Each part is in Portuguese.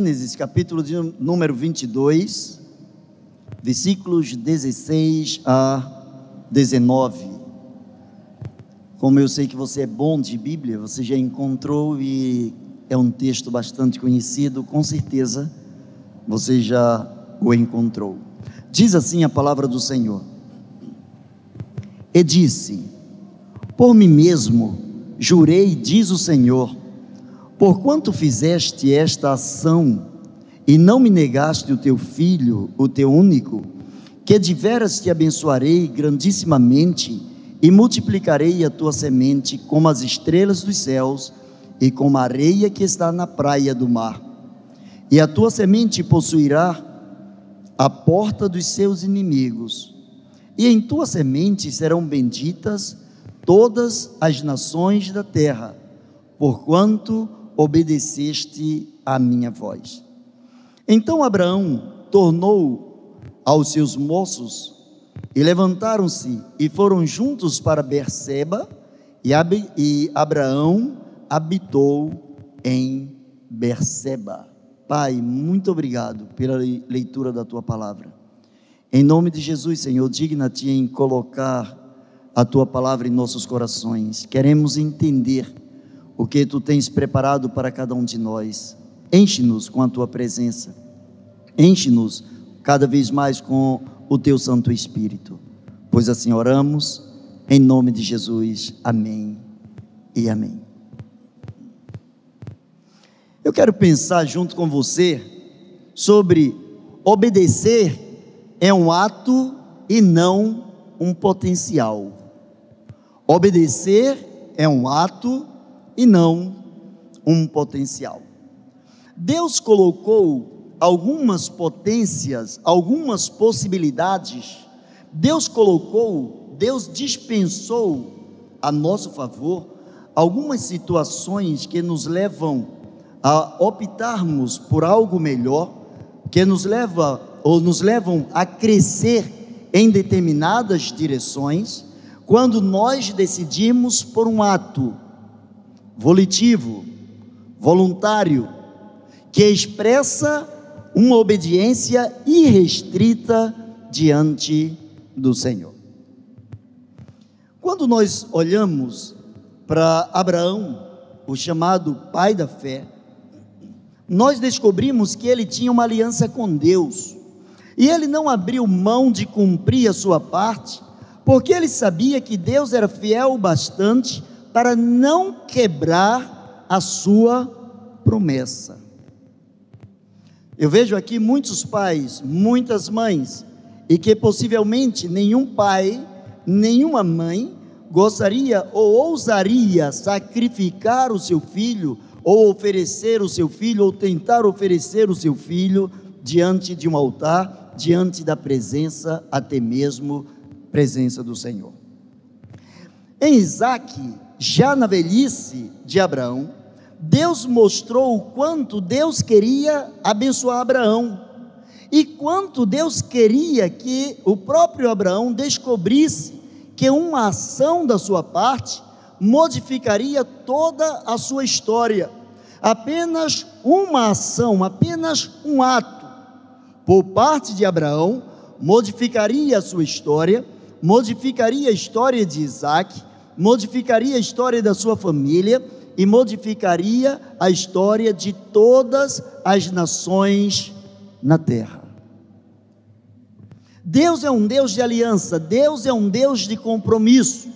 Gênesis, capítulo de número 22, versículos 16 a 19. Como eu sei que você é bom de Bíblia, você já encontrou e é um texto bastante conhecido, com certeza você já o encontrou. Diz assim a palavra do Senhor: E disse: Por mim mesmo jurei, diz o Senhor, porquanto fizeste esta ação e não me negaste o teu filho, o teu único, que de veras te abençoarei grandissimamente e multiplicarei a tua semente como as estrelas dos céus e como a areia que está na praia do mar. E a tua semente possuirá a porta dos seus inimigos, e em tua semente serão benditas todas as nações da terra, porquanto obedeceste à minha voz. Então Abraão tornou aos seus moços e levantaram-se e foram juntos para Berseba e, Ab e Abraão habitou em Berseba. Pai, muito obrigado pela leitura da tua palavra. Em nome de Jesus, Senhor, digna-te em colocar a tua palavra em nossos corações. Queremos entender o que tu tens preparado para cada um de nós. Enche-nos com a tua presença, enche-nos cada vez mais com o teu Santo Espírito, pois assim oramos, em nome de Jesus. Amém e amém. Eu quero pensar junto com você sobre obedecer é um ato e não um potencial. Obedecer é um ato e não um potencial. Deus colocou algumas potências, algumas possibilidades, Deus colocou, Deus dispensou a nosso favor algumas situações que nos levam a optarmos por algo melhor, que nos leva ou nos levam a crescer em determinadas direções, quando nós decidimos por um ato volitivo, voluntário, que expressa uma obediência irrestrita diante do Senhor. Quando nós olhamos para Abraão, o chamado pai da fé, nós descobrimos que ele tinha uma aliança com Deus, e ele não abriu mão de cumprir a sua parte, porque ele sabia que Deus era fiel o bastante para não quebrar a sua promessa. Eu vejo aqui muitos pais, muitas mães, e que possivelmente nenhum pai, nenhuma mãe gostaria ou ousaria sacrificar o seu filho, ou oferecer o seu filho, ou tentar oferecer o seu filho diante de um altar, diante da presença, até mesmo presença do Senhor. Em Isaac, já na velhice de Abraão, Deus mostrou o quanto Deus queria abençoar Abraão e quanto Deus queria que o próprio Abraão descobrisse que uma ação da sua parte modificaria toda a sua história. Apenas uma ação, apenas um ato, por parte de Abraão, modificaria a sua história, modificaria a história de Isaac modificaria a história da sua família e modificaria a história de todas as nações na terra. Deus é um Deus de aliança, Deus é um Deus de compromisso.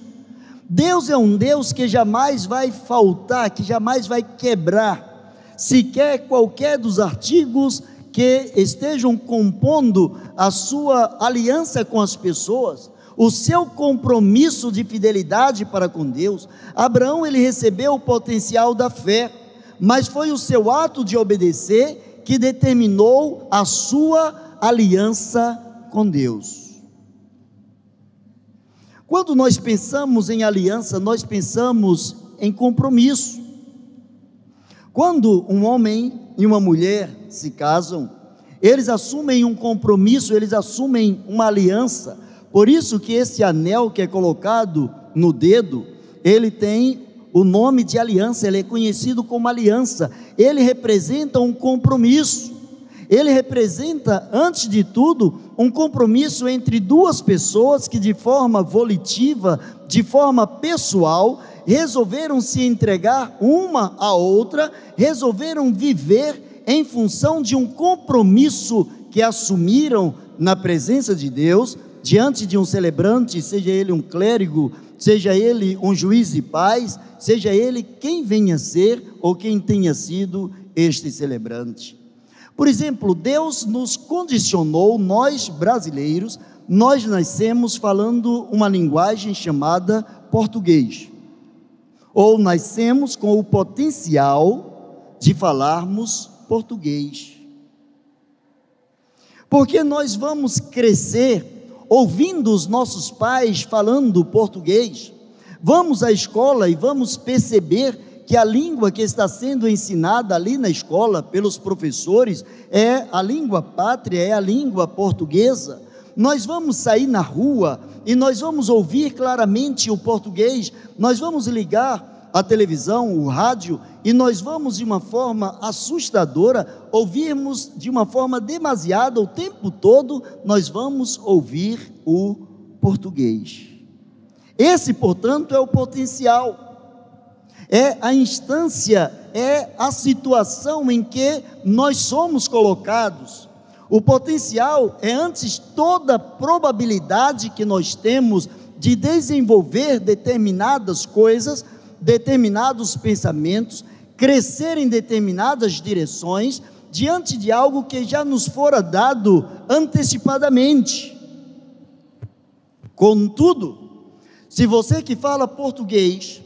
Deus é um Deus que jamais vai faltar, que jamais vai quebrar, sequer qualquer dos artigos que estejam compondo a sua aliança com as pessoas o seu compromisso de fidelidade para com Deus, Abraão ele recebeu o potencial da fé, mas foi o seu ato de obedecer que determinou a sua aliança com Deus. Quando nós pensamos em aliança, nós pensamos em compromisso. Quando um homem e uma mulher se casam, eles assumem um compromisso, eles assumem uma aliança, por isso que esse anel que é colocado no dedo, ele tem o nome de aliança, ele é conhecido como aliança. Ele representa um compromisso. Ele representa, antes de tudo, um compromisso entre duas pessoas que, de forma volitiva, de forma pessoal, resolveram se entregar uma à outra, resolveram viver em função de um compromisso que assumiram na presença de Deus, diante de um celebrante, seja ele um clérigo, seja ele um juiz de paz, seja ele quem venha a ser ou quem tenha sido este celebrante. Por exemplo, Deus nos condicionou, nós brasileiros, nós nascemos falando uma linguagem chamada português, ou nascemos com o potencial de falarmos português. Porque nós vamos crescer ouvindo os nossos pais falando português, vamos à escola e vamos perceber que a língua que está sendo ensinada ali na escola pelos professores é a língua pátria, é a língua portuguesa. Nós vamos sair na rua e nós vamos ouvir claramente o português, nós vamos ligar a televisão, o rádio, e nós vamos de uma forma assustadora ouvirmos de uma forma demasiada o tempo todo, nós vamos ouvir o português. Esse, portanto, é o potencial. É a instância, é a situação em que nós somos colocados. O potencial é antes toda probabilidade que nós temos de desenvolver determinadas coisas determinados pensamentos, crescer em determinadas direções, diante de algo que já nos fora dado antecipadamente. Contudo, se você que fala português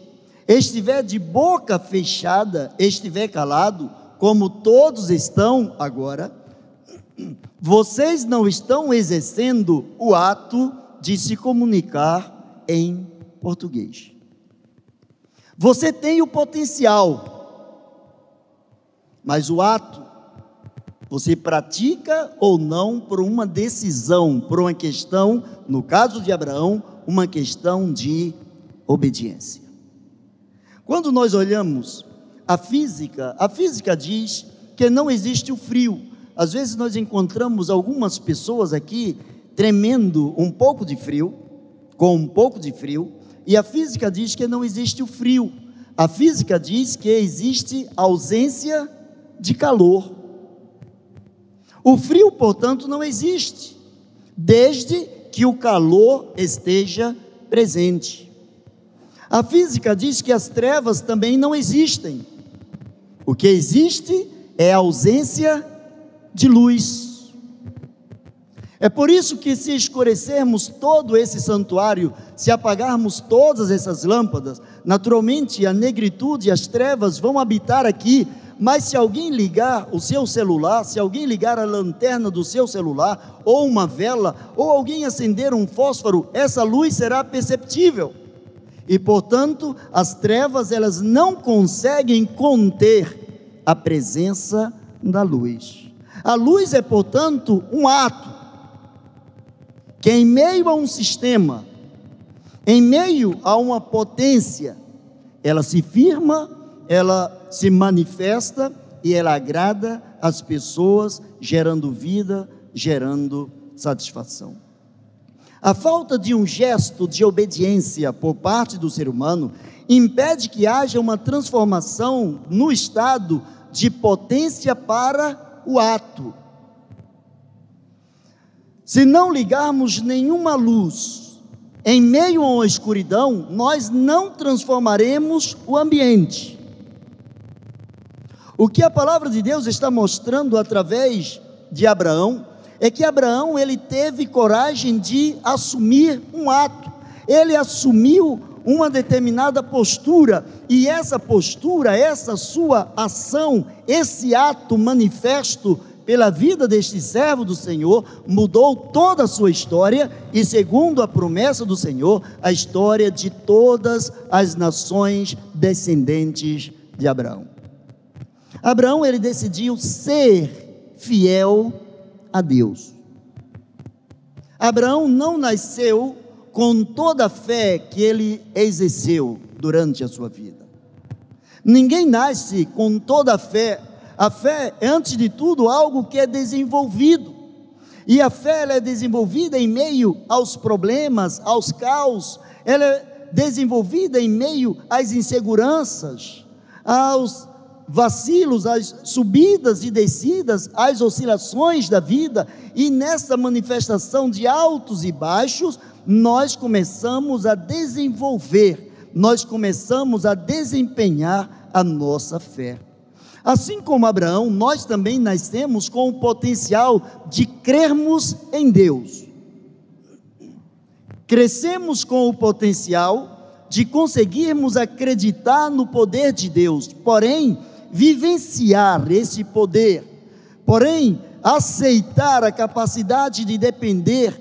estiver de boca fechada, estiver calado, como todos estão agora, vocês não estão exercendo o ato de se comunicar em português. Você tem o potencial, mas o ato, você pratica ou não por uma decisão, por uma questão, no caso de Abraão, uma questão de obediência. Quando nós olhamos a física, a física diz que não existe o frio. Às vezes nós encontramos algumas pessoas aqui tremendo um pouco de frio, com um pouco de frio, e a física diz que não existe o frio. A física diz que existe ausência de calor. O frio, portanto, não existe, desde que o calor esteja presente. A física diz que as trevas também não existem. O que existe é a ausência de luz. É por isso que, se escurecermos todo esse santuário, se apagarmos todas essas lâmpadas, naturalmente a negritude e as trevas vão habitar aqui, mas se alguém ligar o seu celular, se alguém ligar a lanterna do seu celular, ou uma vela, ou alguém acender um fósforo, essa luz será perceptível. E portanto, as trevas elas não conseguem conter a presença da luz. A luz é, portanto, um ato que em meio a um sistema, em meio a uma potência, ela se firma, ela se manifesta e ela agrada as pessoas, gerando vida, gerando satisfação. A falta de um gesto de obediência por parte do ser humano impede que haja uma transformação no estado de potência para o ato, se não ligarmos nenhuma luz em meio uma escuridão, nós não transformaremos o ambiente. O que a palavra de Deus está mostrando através de Abraão é que Abraão ele teve coragem de assumir um ato. Ele assumiu uma determinada postura, e essa postura, essa sua ação, esse ato manifesto pela vida deste servo do Senhor, mudou toda a sua história e, segundo a promessa do Senhor, a história de todas as nações descendentes de Abraão. Abraão ele decidiu ser fiel a Deus. Abraão não nasceu com toda a fé que ele exerceu durante a sua vida. Ninguém nasce com toda a fé. A fé é, antes de tudo, algo que é desenvolvido. E a fé é desenvolvida em meio aos problemas, aos caos, ela é desenvolvida em meio às inseguranças, aos vacilos, às subidas e descidas, às oscilações da vida, e nessa manifestação de altos e baixos, nós começamos a desenvolver, nós começamos a desempenhar a nossa fé. Assim como Abraão, nós também nascemos com o potencial de crermos em Deus. Crescemos com o potencial de conseguirmos acreditar no poder de Deus, porém, vivenciar esse poder, porém, aceitar a capacidade de depender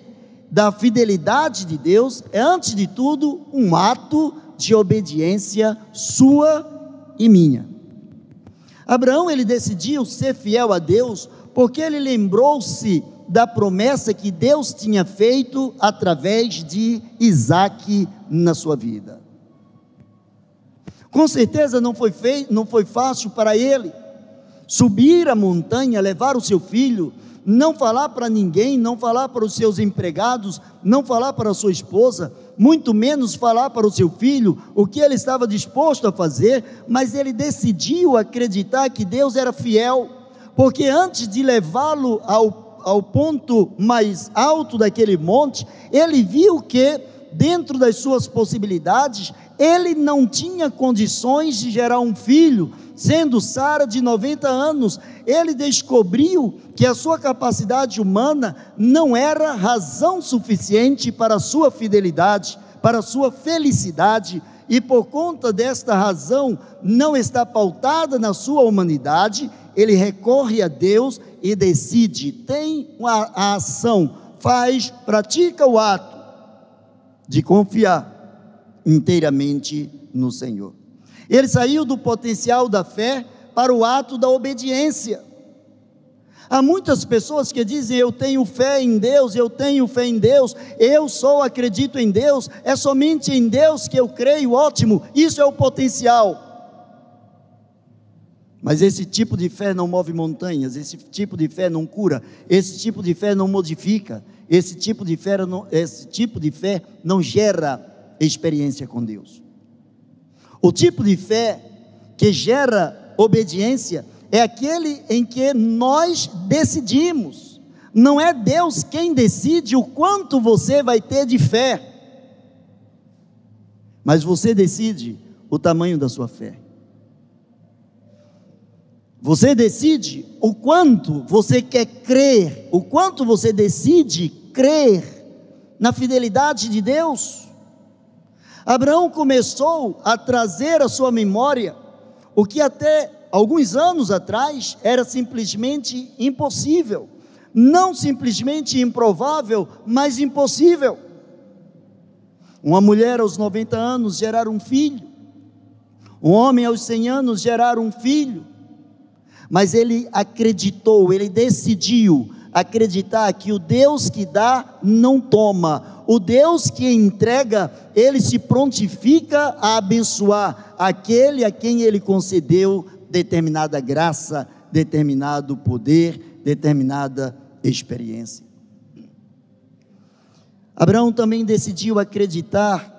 da fidelidade de Deus é, antes de tudo, um ato de obediência sua e minha. Abraão ele decidiu ser fiel a Deus porque ele lembrou-se da promessa que Deus tinha feito através de Isaac na sua vida. Com certeza não foi, feito, não foi fácil para ele subir a montanha, levar o seu filho, não falar para ninguém, não falar para os seus empregados, não falar para a sua esposa, muito menos falar para o seu filho o que ele estava disposto a fazer, mas ele decidiu acreditar que Deus era fiel, porque antes de levá-lo ao, ao ponto mais alto daquele monte, ele viu que, dentro das suas possibilidades, ele não tinha condições de gerar um filho, sendo Sara de 90 anos, ele descobriu que a sua capacidade humana não era razão suficiente para a sua fidelidade, para a sua felicidade, e por conta desta razão não está pautada na sua humanidade, ele recorre a Deus e decide, tem a ação, faz, pratica o ato de confiar inteiramente no Senhor. Ele saiu do potencial da fé para o ato da obediência. Há muitas pessoas que dizem: Eu tenho fé em Deus, eu tenho fé em Deus, eu só acredito em Deus, é somente em Deus que eu creio, ótimo, isso é o potencial. Mas esse tipo de fé não move montanhas, esse tipo de fé não cura, esse tipo de fé não modifica, esse tipo de fé não, esse tipo de fé não gera experiência com Deus. O tipo de fé que gera obediência é aquele em que nós decidimos. Não é Deus quem decide o quanto você vai ter de fé, mas você decide o tamanho da sua fé. Você decide o quanto você quer crer, o quanto você decide crer na fidelidade de Deus. Abraão começou a trazer à sua memória o que até alguns anos atrás era simplesmente impossível, não simplesmente improvável, mas impossível. Uma mulher aos 90 anos gerar um filho, um homem aos 100 anos gerar um filho, mas ele acreditou, ele decidiu acreditar que o Deus que dá não toma, o Deus que entrega, ele se prontifica a abençoar aquele a quem ele concedeu determinada graça, determinado poder, determinada experiência. Abraão também decidiu acreditar,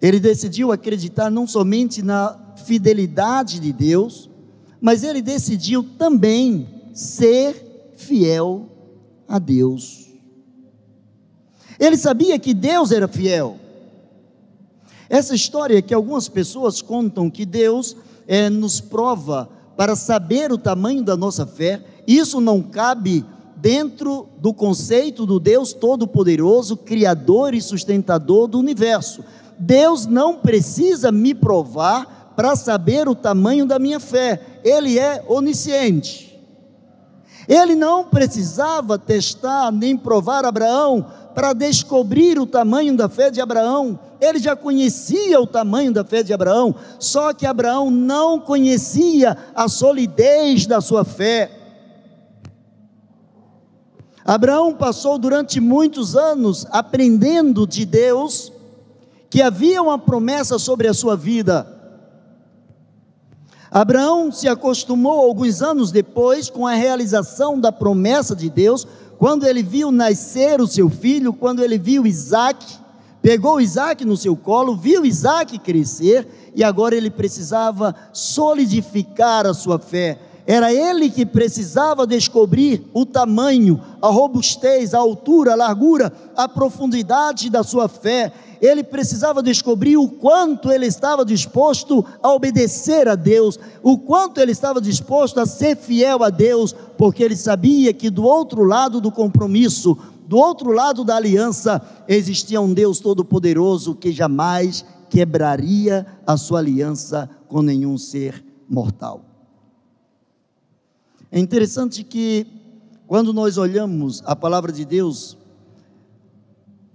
ele decidiu acreditar não somente na fidelidade de Deus, mas ele decidiu também ser fiel a Deus. Ele sabia que Deus era fiel. Essa história que algumas pessoas contam que Deus é, nos prova para saber o tamanho da nossa fé, isso não cabe dentro do conceito do Deus Todo-Poderoso, Criador e sustentador do universo. Deus não precisa me provar para saber o tamanho da minha fé, Ele é onisciente. Ele não precisava testar nem provar Abraão para descobrir o tamanho da fé de Abraão. Ele já conhecia o tamanho da fé de Abraão, só que Abraão não conhecia a solidez da sua fé. Abraão passou durante muitos anos aprendendo de Deus que havia uma promessa sobre a sua vida. Abraão se acostumou alguns anos depois com a realização da promessa de Deus, quando ele viu nascer o seu filho, quando ele viu Isaac, pegou Isaac no seu colo, viu Isaac crescer e agora ele precisava solidificar a sua fé. Era ele que precisava descobrir o tamanho, a robustez, a altura, a largura, a profundidade da sua fé. Ele precisava descobrir o quanto ele estava disposto a obedecer a Deus, o quanto ele estava disposto a ser fiel a Deus, porque ele sabia que do outro lado do compromisso, do outro lado da aliança, existia um Deus todo-poderoso que jamais quebraria a sua aliança com nenhum ser mortal. É interessante que, quando nós olhamos a palavra de Deus,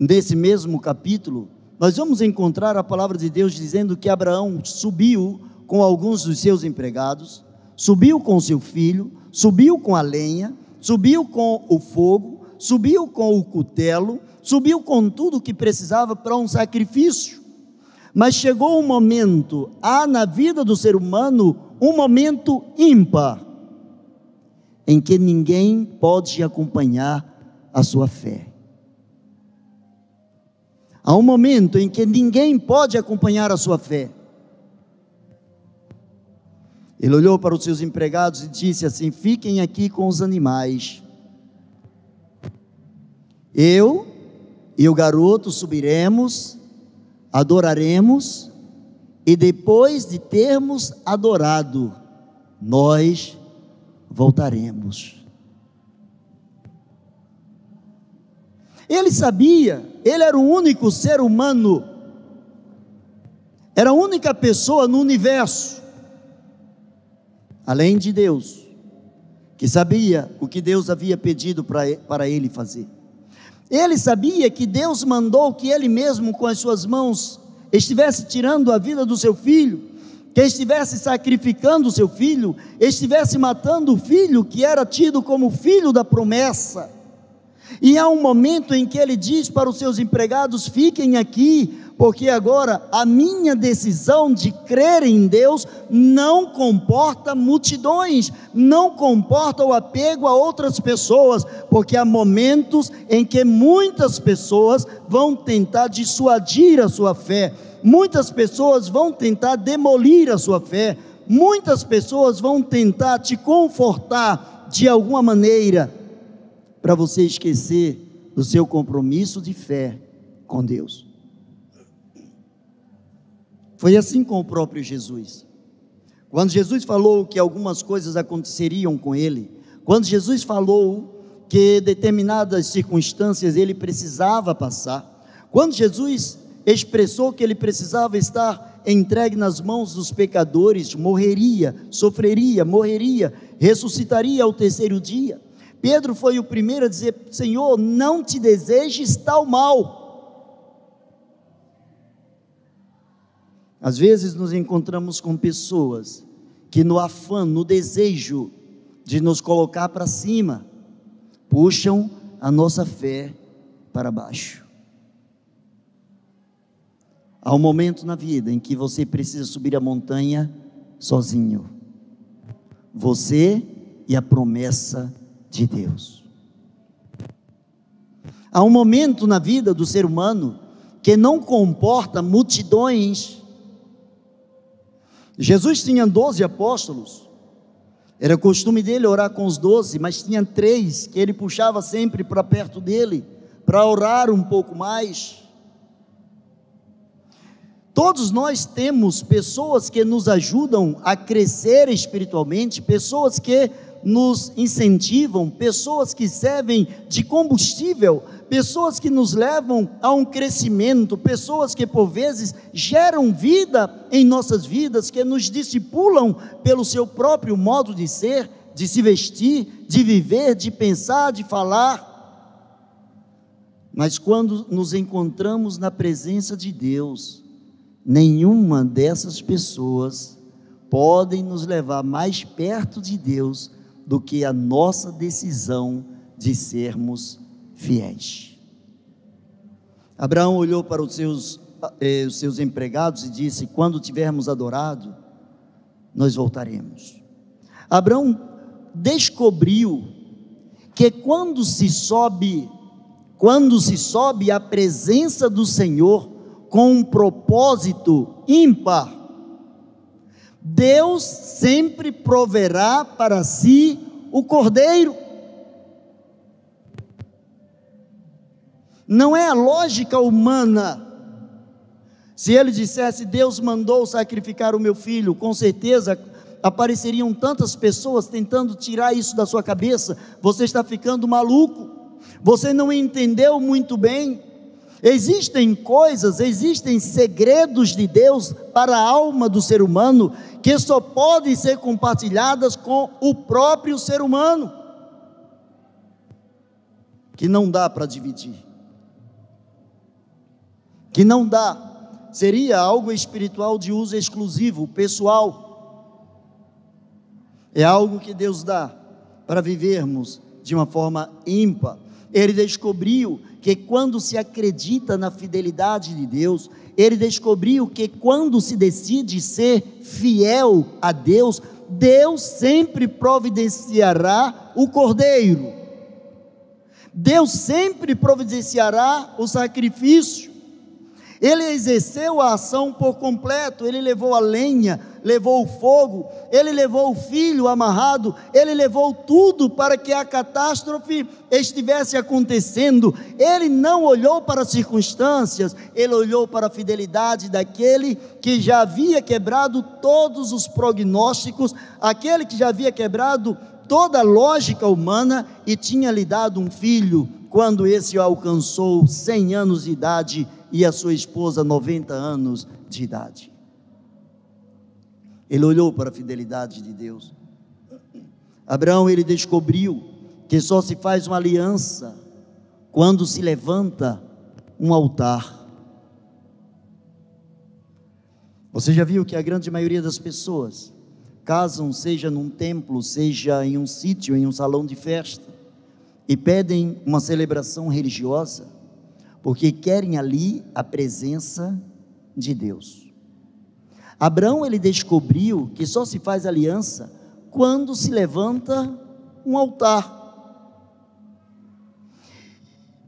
nesse mesmo capítulo, nós vamos encontrar a palavra de Deus dizendo que Abraão subiu com alguns dos seus empregados, subiu com seu filho, subiu com a lenha, subiu com o fogo, subiu com o cutelo, subiu com tudo que precisava para um sacrifício. Mas chegou um momento, há na vida do ser humano um momento ímpar em que ninguém pode acompanhar a sua fé. Há um momento em que ninguém pode acompanhar a sua fé. Ele olhou para os seus empregados e disse assim: Fiquem aqui com os animais. Eu e o garoto subiremos, adoraremos, e depois de termos adorado, nós voltaremos. Ele sabia, ele era o único ser humano, era a única pessoa no universo, além de Deus, que sabia o que Deus havia pedido para ele fazer. Ele sabia que Deus mandou que ele mesmo, com as suas mãos, estivesse tirando a vida do seu filho, que estivesse sacrificando o seu filho, estivesse matando o filho que era tido como filho da promessa. E há um momento em que ele diz para os seus empregados: fiquem aqui, porque agora a minha decisão de crer em Deus não comporta multidões, não comporta o apego a outras pessoas, porque há momentos em que muitas pessoas vão tentar dissuadir a sua fé muitas pessoas vão tentar demolir a sua fé, muitas pessoas vão tentar te confortar de alguma maneira, para você esquecer do seu compromisso de fé com Deus. Foi assim com o próprio Jesus. Quando Jesus falou que algumas coisas aconteceriam com ele, quando Jesus falou que determinadas circunstâncias ele precisava passar, quando Jesus expressou que ele precisava estar entregue nas mãos dos pecadores, morreria, sofreria, morreria, ressuscitaria ao terceiro dia. Pedro foi o primeiro a dizer: Senhor, não te desejes tal mal. Às vezes nos encontramos com pessoas que, no afã, no desejo de nos colocar para cima, puxam a nossa fé para baixo. Há um momento na vida em que você precisa subir a montanha sozinho. Você e a promessa de Deus. Há um momento na vida do ser humano que não comporta multidões. Jesus tinha doze apóstolos. Era costume dele orar com os doze, mas tinha três que ele puxava sempre para perto dele, para orar um pouco mais. Todos nós temos pessoas que nos ajudam a crescer espiritualmente, pessoas que nos incentivam, pessoas que servem de combustível, pessoas que nos levam a um crescimento, pessoas que por vezes geram vida em nossas vidas, que nos discipulam pelo seu próprio modo de ser, de se vestir, de viver, de pensar, de falar. Mas quando nos encontramos na presença de Deus, nenhuma dessas pessoas podem nos levar mais perto de Deus do que a nossa decisão de sermos fiéis. Abraão olhou para os seus eh, os seus empregados e disse: Quando tivermos adorado, nós voltaremos. Abraão descobriu que quando se sobe, quando se sobe à presença do Senhor com um propósito ímpar, Deus sempre proverá para si o cordeiro. Não é a lógica humana. Se ele dissesse, Deus mandou sacrificar o meu filho, com certeza apareceriam tantas pessoas tentando tirar isso da sua cabeça. Você está ficando maluco. Você não entendeu muito bem. Existem coisas, existem segredos de Deus para a alma do ser humano que só podem ser compartilhadas com o próprio ser humano, que não dá para dividir, que não dá, seria algo espiritual de uso exclusivo, pessoal, é algo que Deus dá para vivermos de uma forma ímpar. Ele descobriu que quando se acredita na fidelidade de Deus, ele descobriu que quando se decide ser fiel a Deus, Deus sempre providenciará o cordeiro. Deus sempre providenciará o sacrifício. Ele exerceu a ação por completo, ele levou a lenha, levou o fogo, ele levou o filho amarrado, ele levou tudo para que a catástrofe estivesse acontecendo. Ele não olhou para as circunstâncias, ele olhou para a fidelidade daquele que já havia quebrado todos os prognósticos, aquele que já havia quebrado toda a lógica humana e tinha lhe dado um filho quando esse alcançou 100 anos de idade e a sua esposa 90 anos de idade. Ele olhou para a fidelidade de Deus. Abraão ele descobriu que só se faz uma aliança quando se levanta um altar. Você já viu que a grande maioria das pessoas casam, seja num templo, seja em um sítio, em um salão de festa, e pedem uma celebração religiosa porque querem ali a presença de Deus. Abraão ele descobriu que só se faz aliança quando se levanta um altar.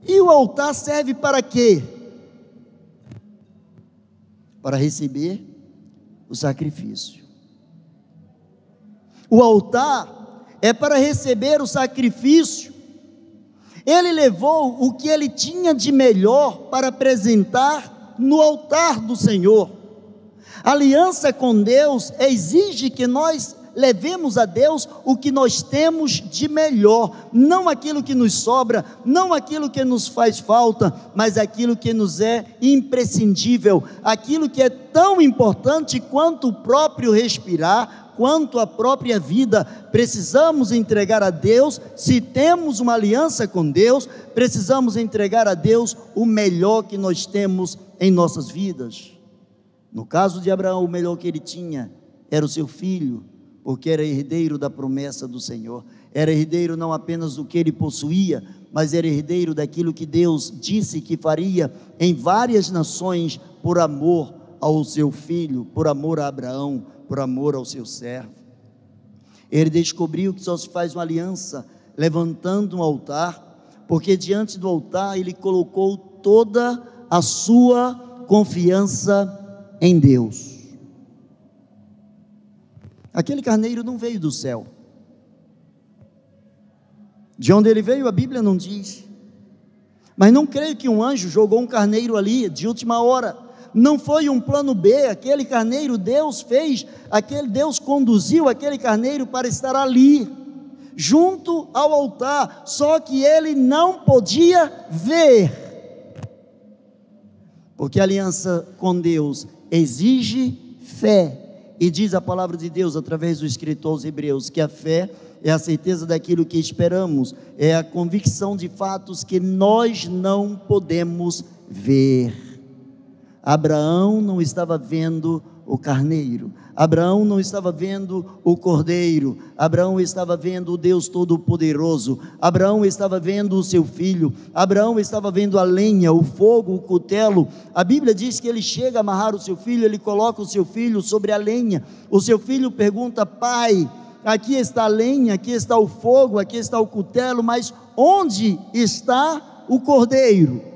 E o altar serve para quê? Para receber o sacrifício. O altar é para receber o sacrifício ele levou o que ele tinha de melhor para apresentar no altar do Senhor. A aliança com Deus exige que nós levemos a Deus o que nós temos de melhor, não aquilo que nos sobra, não aquilo que nos faz falta, mas aquilo que nos é imprescindível, aquilo que é tão importante quanto o próprio respirar, quanto à própria vida, precisamos entregar a Deus, se temos uma aliança com Deus, precisamos entregar a Deus o melhor que nós temos em nossas vidas. No caso de Abraão, o melhor que ele tinha era o seu filho, porque era herdeiro da promessa do Senhor, era herdeiro não apenas do que ele possuía, mas era herdeiro daquilo que Deus disse que faria em várias nações por amor ao seu filho, por amor a Abraão, por amor ao seu servo. Ele descobriu que só se faz uma aliança levantando um altar, porque diante do altar ele colocou toda a sua confiança em Deus. Aquele carneiro não veio do céu. De onde ele veio, a Bíblia não diz. Mas não creio que um anjo jogou um carneiro ali de última hora não foi um plano B, aquele carneiro Deus fez, aquele Deus conduziu aquele carneiro para estar ali, junto ao altar, só que ele não podia ver. Porque a aliança com Deus exige fé. E diz a palavra de Deus através do escritor aos Hebreus que a fé é a certeza daquilo que esperamos, é a convicção de fatos que nós não podemos ver. Abraão não estava vendo o carneiro, Abraão não estava vendo o cordeiro, Abraão estava vendo o Deus Todo-Poderoso, Abraão estava vendo o seu filho, Abraão estava vendo a lenha, o fogo, o cutelo. A Bíblia diz que ele chega a amarrar o seu filho, ele coloca o seu filho sobre a lenha. O seu filho pergunta: Pai, aqui está a lenha, aqui está o fogo, aqui está o cutelo, mas onde está o cordeiro?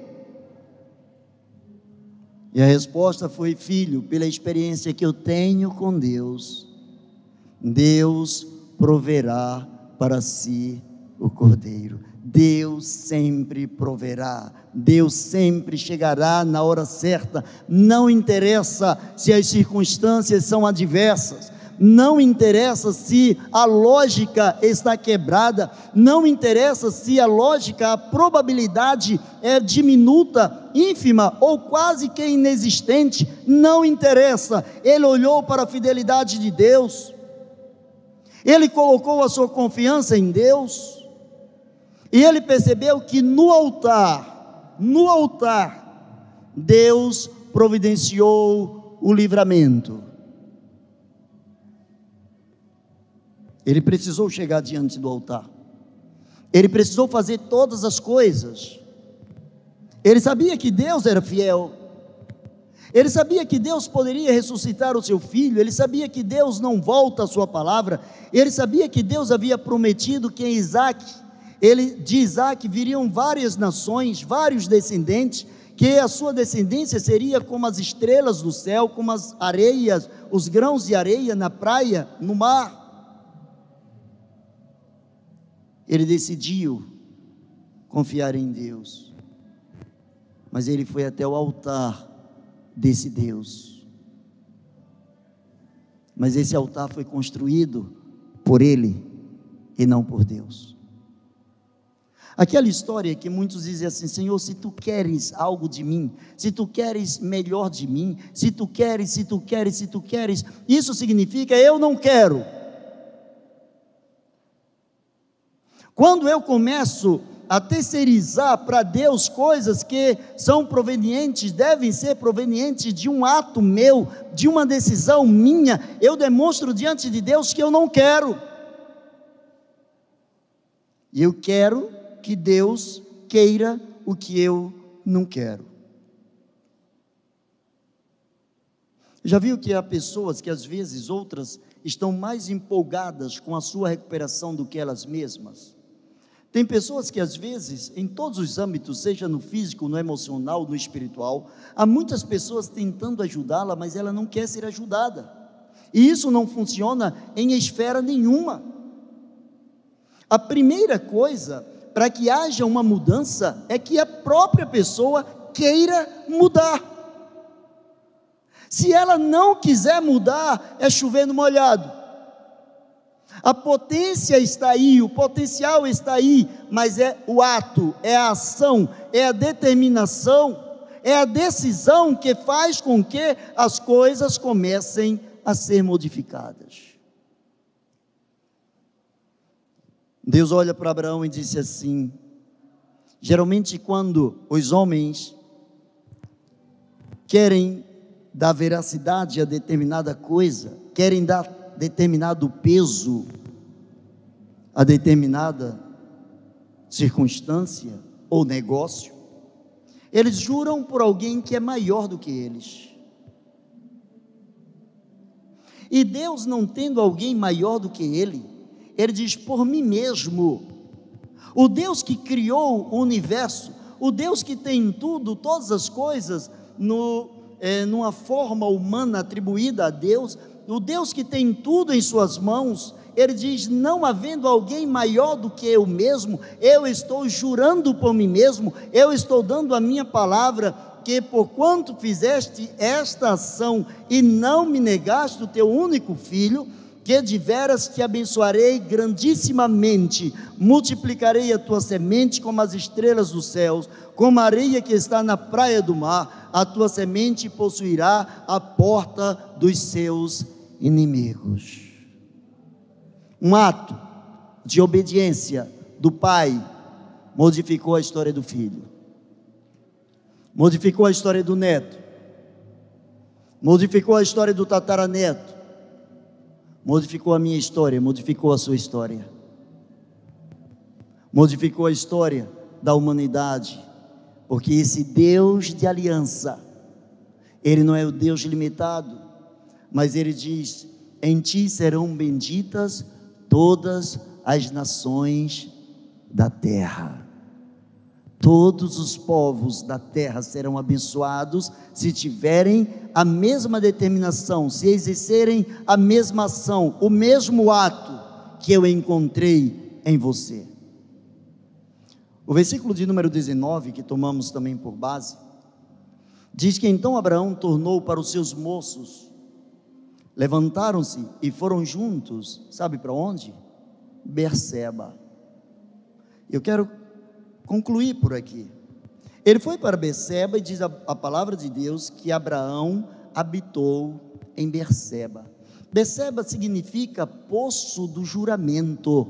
E a resposta foi: Filho, pela experiência que eu tenho com Deus, Deus proverá para si o cordeiro. Deus sempre proverá, Deus sempre chegará na hora certa. Não interessa se as circunstâncias são adversas, não interessa se a lógica está quebrada, não interessa se a lógica, a probabilidade é diminuta, ínfima ou quase que inexistente, não interessa. Ele olhou para a fidelidade de Deus, ele colocou a sua confiança em Deus, e ele percebeu que no altar, no altar, Deus providenciou o livramento. Ele precisou chegar diante do altar. Ele precisou fazer todas as coisas. Ele sabia que Deus era fiel. Ele sabia que Deus poderia ressuscitar o seu filho, ele sabia que Deus não volta a sua palavra, ele sabia que Deus havia prometido que em Isaac, ele, de Isaac viriam várias nações, vários descendentes, que a sua descendência seria como as estrelas do céu, como as areias, os grãos de areia na praia, no mar ele decidiu confiar em Deus. Mas ele foi até o altar desse Deus. Mas esse altar foi construído por ele e não por Deus. Aquela história que muitos dizem assim: Senhor, se tu queres algo de mim, se tu queres melhor de mim, se tu queres, se tu queres, se tu queres, isso significa eu não quero. Quando eu começo a terceirizar para Deus coisas que são provenientes, devem ser provenientes de um ato meu, de uma decisão minha, eu demonstro diante de Deus que eu não quero. E eu quero que Deus queira o que eu não quero. Já viu que há pessoas que às vezes outras estão mais empolgadas com a sua recuperação do que elas mesmas? Tem pessoas que às vezes, em todos os âmbitos, seja no físico, no emocional, no espiritual, há muitas pessoas tentando ajudá-la, mas ela não quer ser ajudada. E isso não funciona em esfera nenhuma. A primeira coisa para que haja uma mudança é que a própria pessoa queira mudar. Se ela não quiser mudar, é chover no molhado. A potência está aí, o potencial está aí, mas é o ato, é a ação, é a determinação, é a decisão que faz com que as coisas comecem a ser modificadas. Deus olha para Abraão e disse assim: geralmente, quando os homens querem dar veracidade a determinada coisa, querem dar determinado peso a determinada circunstância ou negócio, eles juram por alguém que é maior do que eles. E Deus, não tendo alguém maior do que ele, ele diz: por mim mesmo. O Deus que criou o universo, o Deus que tem tudo, todas as coisas, no, é, numa forma humana atribuída a Deus, o Deus que tem tudo em suas mãos, ele diz: Não havendo alguém maior do que eu mesmo, eu estou jurando por mim mesmo, eu estou dando a minha palavra, que por quanto fizeste esta ação e não me negaste o teu único filho, que de veras te abençoarei grandissimamente, multiplicarei a tua semente como as estrelas dos céus, como a areia que está na praia do mar, a tua semente possuirá a porta dos seus inimigos. Um ato de obediência do pai modificou a história do filho, modificou a história do neto, modificou a história do tataraneto, modificou a minha história, modificou a sua história, modificou a história da humanidade, porque esse Deus de aliança, ele não é o Deus limitado, mas ele diz: em ti serão benditas todas as nações da terra. Todos os povos da terra serão abençoados se tiverem a mesma determinação, se exercerem a mesma ação, o mesmo ato que eu encontrei em você. O versículo de número 19, que tomamos também por base, diz que então Abraão tornou para os seus moços, levantaram-se e foram juntos, sabe para onde? Berseba. Eu quero concluir por aqui. Ele foi para Berseba e diz a, a palavra de Deus que Abraão habitou em Berseba. Berseba significa poço do juramento.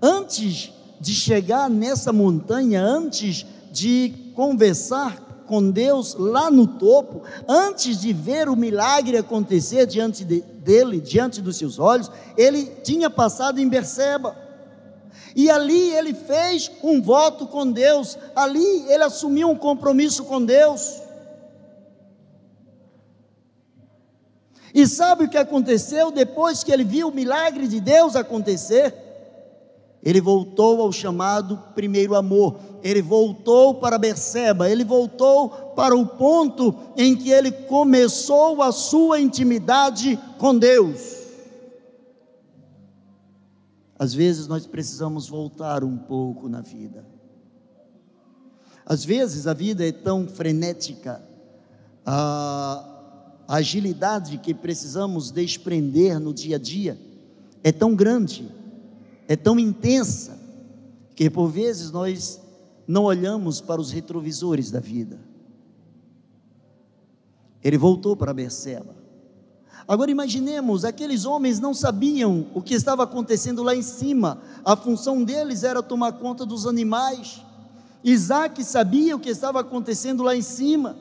Antes de chegar nessa montanha, antes de conversar com Deus lá no topo, antes de ver o milagre acontecer diante de, dele, diante dos seus olhos, ele tinha passado em Berseba. E ali ele fez um voto com Deus, ali ele assumiu um compromisso com Deus. E sabe o que aconteceu depois que ele viu o milagre de Deus acontecer? Ele voltou ao chamado primeiro amor. Ele voltou para Berseba, ele voltou para o ponto em que ele começou a sua intimidade com Deus. Às vezes nós precisamos voltar um pouco na vida. Às vezes a vida é tão frenética, a agilidade que precisamos desprender no dia a dia é tão grande é tão intensa que por vezes nós não olhamos para os retrovisores da vida. Ele voltou para Berseba. Agora imaginemos, aqueles homens não sabiam o que estava acontecendo lá em cima. A função deles era tomar conta dos animais. Isaac sabia o que estava acontecendo lá em cima.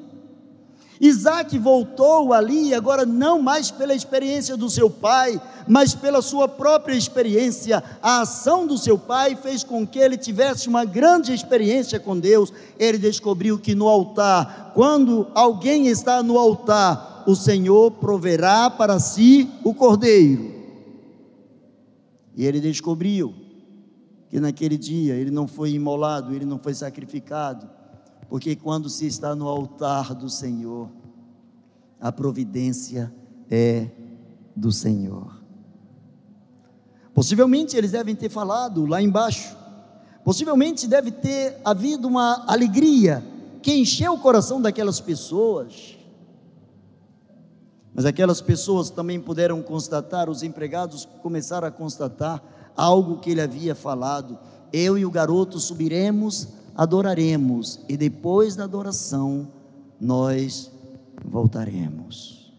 Isaac voltou ali, agora não mais pela experiência do seu pai, mas pela sua própria experiência. A ação do seu pai fez com que ele tivesse uma grande experiência com Deus. Ele descobriu que no altar, quando alguém está no altar, o Senhor proverá para si o cordeiro. E ele descobriu que naquele dia ele não foi imolado, ele não foi sacrificado, porque quando se está no altar do Senhor, a providência é do Senhor. Possivelmente eles devem ter falado lá embaixo, possivelmente deve ter havido uma alegria que encheu o coração daquelas pessoas. Mas aquelas pessoas também puderam constatar, os empregados começaram a constatar algo que ele havia falado: eu e o garoto subiremos adoraremos e depois da adoração nós voltaremos.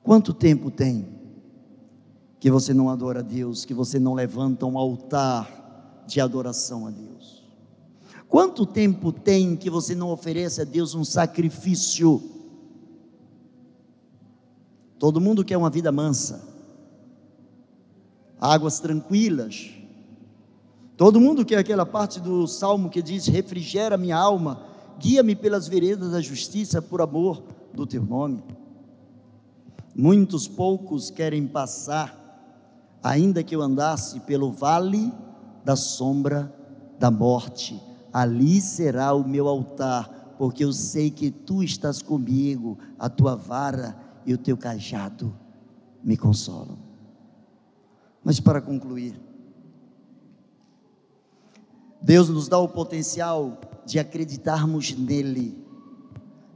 Quanto tempo tem que você não adora a Deus, que você não levanta um altar de adoração a Deus? Quanto tempo tem que você não oferece a Deus um sacrifício? Todo mundo quer uma vida mansa, águas tranquilas, Todo mundo quer aquela parte do salmo que diz: refrigera minha alma, guia-me pelas veredas da justiça por amor do teu nome. Muitos poucos querem passar, ainda que eu andasse pelo vale da sombra da morte, ali será o meu altar, porque eu sei que tu estás comigo, a tua vara e o teu cajado me consolam. Mas para concluir, Deus nos dá o potencial de acreditarmos nele,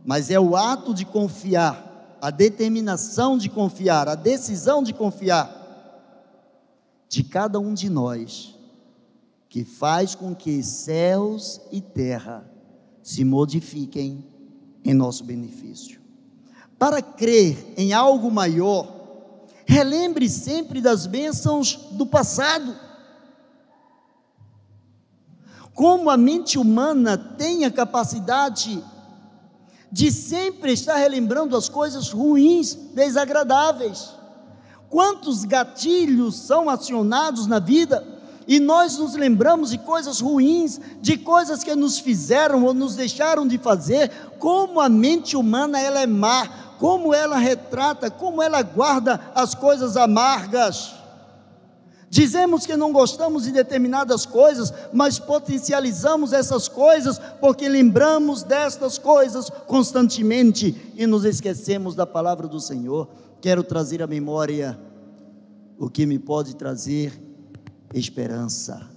mas é o ato de confiar, a determinação de confiar, a decisão de confiar de cada um de nós que faz com que céus e terra se modifiquem em nosso benefício. Para crer em algo maior, relembre sempre das bênçãos do passado como a mente humana tem a capacidade de sempre estar relembrando as coisas ruins, desagradáveis. Quantos gatilhos são acionados na vida e nós nos lembramos de coisas ruins, de coisas que nos fizeram ou nos deixaram de fazer, como a mente humana ela é má, como ela retrata, como ela guarda as coisas amargas. Dizemos que não gostamos de determinadas coisas, mas potencializamos essas coisas porque lembramos destas coisas constantemente e nos esquecemos da palavra do Senhor. Quero trazer à memória o que me pode trazer esperança.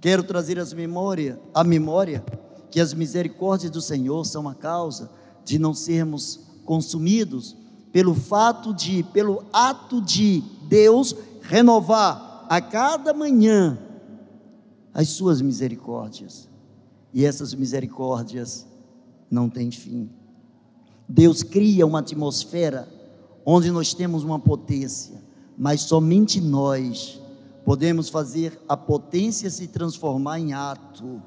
Quero trazer as memória, a memória que as misericórdias do Senhor são a causa de não sermos consumidos pelo fato de, pelo ato de Deus renovar a cada manhã as suas misericórdias. E essas misericórdias não têm fim. Deus cria uma atmosfera onde nós temos uma potência, mas somente nós podemos fazer a potência se transformar em ato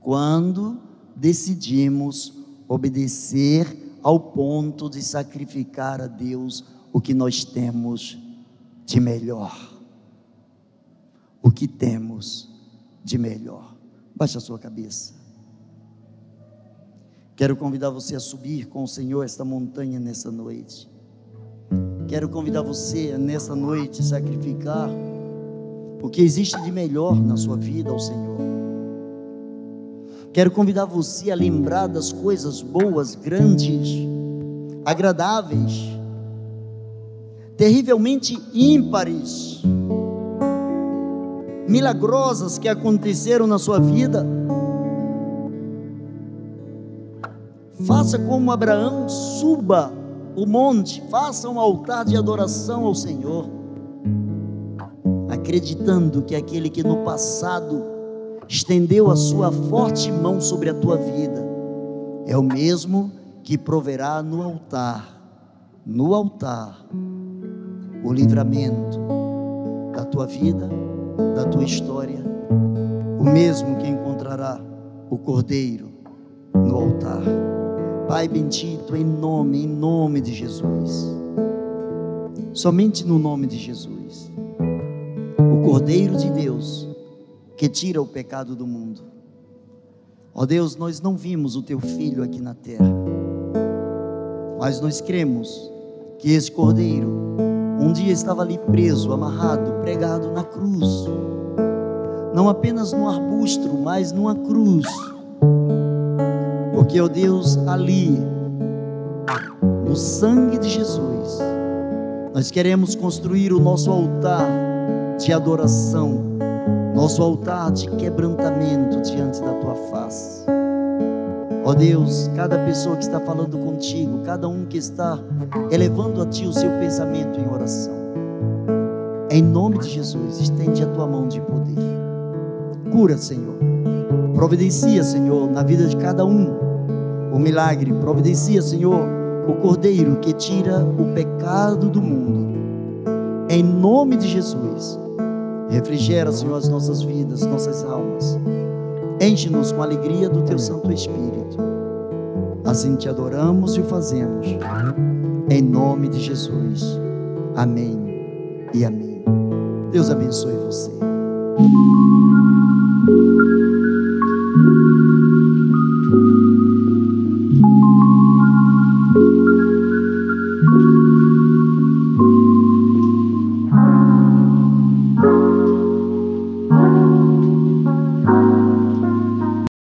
quando decidimos obedecer ao ponto de sacrificar a Deus o que nós temos de melhor. O que temos de melhor. Baixe a sua cabeça. Quero convidar você a subir com o Senhor esta montanha nessa noite. Quero convidar você nessa noite a sacrificar o que existe de melhor na sua vida ao Senhor. Quero convidar você a lembrar das coisas boas, grandes, agradáveis, terrivelmente ímpares, milagrosas que aconteceram na sua vida. Faça como Abraão, suba o monte, faça um altar de adoração ao Senhor acreditando que aquele que no passado estendeu a sua forte mão sobre a tua vida é o mesmo que proverá no altar, no altar, o livramento da tua vida, da tua história, o mesmo que encontrará o Cordeiro no altar. Pai bendito, em nome, em nome de Jesus. Somente no nome de Jesus o Cordeiro de Deus que tira o pecado do mundo. Ó Deus, nós não vimos o teu filho aqui na terra, mas nós cremos que esse Cordeiro um dia estava ali preso, amarrado, pregado na cruz, não apenas no arbusto, mas numa cruz, porque, oh Deus, ali, no sangue de Jesus, nós queremos construir o nosso altar de adoração, nosso altar de quebrantamento diante da tua face. Ó Deus, cada pessoa que está falando contigo, cada um que está elevando a ti o seu pensamento em oração, em nome de Jesus, estende a tua mão de poder. Cura, Senhor. Providencia, Senhor, na vida de cada um o milagre. Providencia, Senhor, o cordeiro que tira o pecado do mundo. Em nome de Jesus. Refrigera, Senhor, as nossas vidas, nossas almas. Enche-nos com a alegria do Teu Santo Espírito. Assim te adoramos e o fazemos. Em nome de Jesus. Amém e amém. Deus abençoe você.